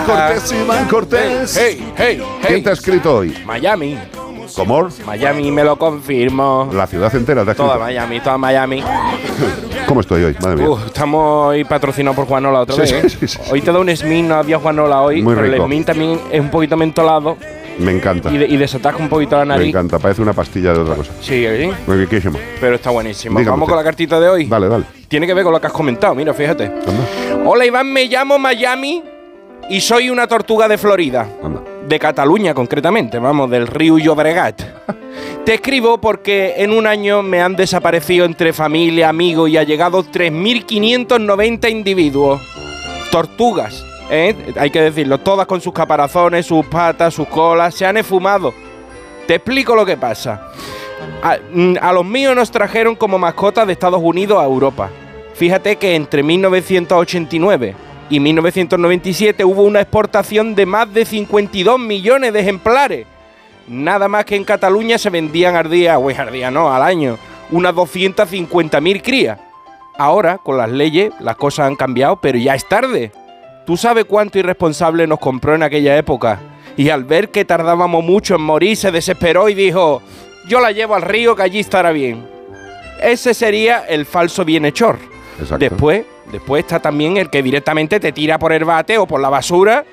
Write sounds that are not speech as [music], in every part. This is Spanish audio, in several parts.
Iván Cortés, Iván Cortés. Hey, hey, hey. ¿Quién te ha escrito hoy? Miami. ¿Cómo? Miami me lo confirmo. La ciudad entera te ha Toda. Miami, toda Miami. [laughs] ¿Cómo estoy hoy? Madre mía. Uh, estamos hoy patrocinados por Juanola otra Sí, vez. sí, ¿eh? sí, sí. Hoy te da un Smith, no había Juanola hoy. Muy pero rico. el Smith también es un poquito mentolado Me encanta. y, de- y un poquito la Me nariz. encanta. Parece una pastilla de otra cosa. Sí, ¿eh? Muy riquísimo. pero está buenísimo. Dígame Vamos usted. con la cartita de hoy. Dale, dale. Tiene que ver con lo que has comentado, mira, fíjate. Anda, Hola Iván, me llamo Miami y soy una tortuga de Florida. anda. De Cataluña concretamente, vamos, del río Llobregat. [laughs] Te escribo porque en un año me han desaparecido entre familia, amigos y allegados 3.590 individuos. Tortugas, ¿eh? hay que decirlo, todas con sus caparazones, sus patas, sus colas, se han esfumado. Te explico lo que pasa. A, mm, a los míos nos trajeron como mascotas de Estados Unidos a Europa. Fíjate que entre 1989 y 1997 hubo una exportación de más de 52 millones de ejemplares. Nada más que en Cataluña se vendían al día, o al día no, al año, unas 250.000 crías. Ahora, con las leyes, las cosas han cambiado, pero ya es tarde. ¿Tú sabes cuánto irresponsable nos compró en aquella época? Y al ver que tardábamos mucho en morir, se desesperó y dijo, yo la llevo al río que allí estará bien. Ese sería el falso bienhechor. Exacto. Después, después está también el que directamente te tira por el bate o por la basura.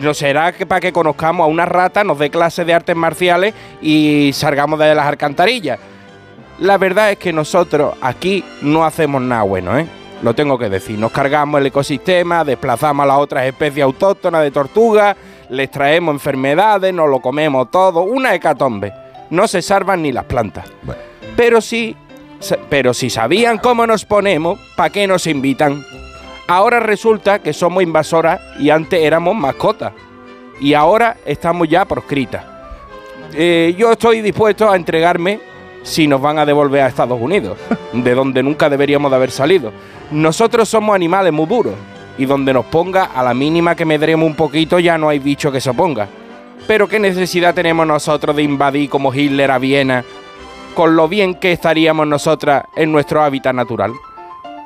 No será que para que conozcamos a una rata, nos dé clases de artes marciales y salgamos de las alcantarillas. La verdad es que nosotros aquí no hacemos nada bueno, ¿eh? Lo tengo que decir. Nos cargamos el ecosistema, desplazamos a las otras especies autóctonas de tortugas, les traemos enfermedades, nos lo comemos todo. Una hecatombe. No se salvan ni las plantas. Bueno. Pero sí, pero si sabían cómo nos ponemos, ¿para qué nos invitan? Ahora resulta que somos invasoras y antes éramos mascotas. Y ahora estamos ya proscritas. Eh, yo estoy dispuesto a entregarme si nos van a devolver a Estados Unidos, [laughs] de donde nunca deberíamos de haber salido. Nosotros somos animales muy duros y donde nos ponga a la mínima que medremos un poquito ya no hay bicho que se oponga. Pero qué necesidad tenemos nosotros de invadir como Hitler a Viena, con lo bien que estaríamos nosotras en nuestro hábitat natural.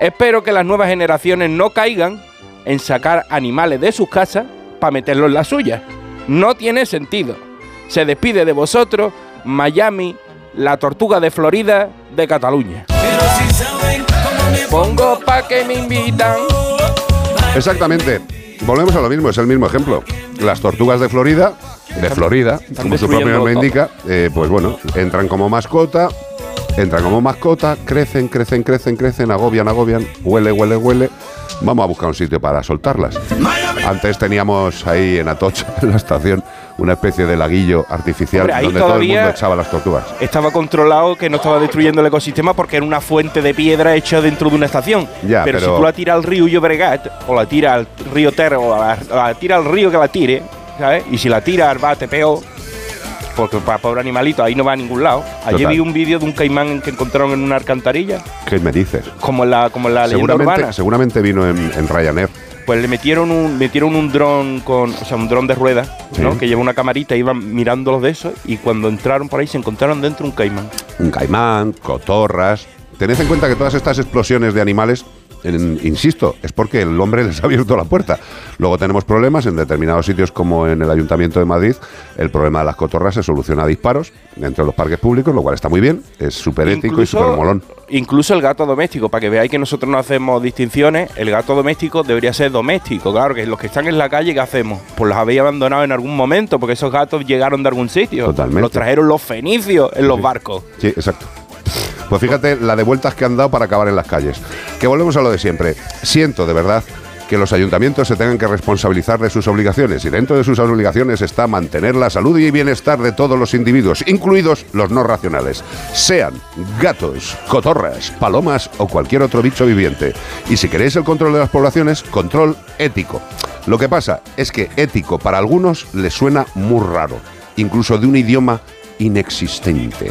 Espero que las nuevas generaciones no caigan en sacar animales de sus casas para meterlos en las suyas. No tiene sentido. Se despide de vosotros Miami, la tortuga de Florida de Cataluña. Pongo pa' que me invitan. Exactamente. Volvemos a lo mismo, es el mismo ejemplo. Las tortugas de Florida, de Florida, como su propio nombre indica, eh, pues bueno, entran como mascota, entran como mascota, crecen, crecen, crecen, crecen, agobian, agobian, huele, huele, huele. Vamos a buscar un sitio para soltarlas. Antes teníamos ahí en Atocha, [laughs] en la estación, una especie de laguillo artificial Hombre, ahí donde todo el mundo echaba las tortugas. Estaba controlado que no estaba destruyendo el ecosistema porque era una fuente de piedra hecha dentro de una estación. Ya, pero, pero- si tú la tiras al río Llobregat, o la tiras al río Ter, o la, la tiras al río que la tire, ¿sabes? Y si la tiras al bate peor, porque para pobre animalito ahí no va a ningún lado. Ayer Total. vi un vídeo de un caimán que encontraron en una alcantarilla, ¿Qué me dices? como en la, como en la leyenda urbana. seguramente vino en, en Ryanair. Pues le metieron un, metieron un dron con, o sea, un dron de ruedas, ¿no? Sí. Que lleva una camarita, iban mirando los de esos, y cuando entraron por ahí se encontraron dentro un caimán. un caimán, cotorras. Tened en cuenta que todas estas explosiones de animales, insisto, es porque el hombre les ha abierto la puerta. Luego tenemos problemas en determinados sitios como en el Ayuntamiento de Madrid. El problema de las cotorras se soluciona a disparos dentro de los parques públicos, lo cual está muy bien, es súper ético y súper molón. incluso el gato doméstico, para que veáis que nosotros no hacemos distinciones, el gato doméstico debería ser doméstico, claro, que los que están en la calle, ¿qué hacemos? Pues los habéis abandonado en algún momento, porque esos gatos llegaron de algún sitio. Totalmente. Los trajeron los fenicios en los barcos. Sí, exacto. Pues fíjate la de vueltas que han dado para acabar en las calles. Que volvemos a lo de siempre. Siento de verdad que los ayuntamientos se tengan que responsabilizar de sus obligaciones y dentro de sus obligaciones está mantener la salud y bienestar de todos los individuos, incluidos los no racionales, sean gatos, cotorras, palomas o cualquier otro bicho viviente. Y si queréis el control de las poblaciones, control ético. Lo que pasa es que ético para algunos les suena muy raro, incluso de un idioma inexistente.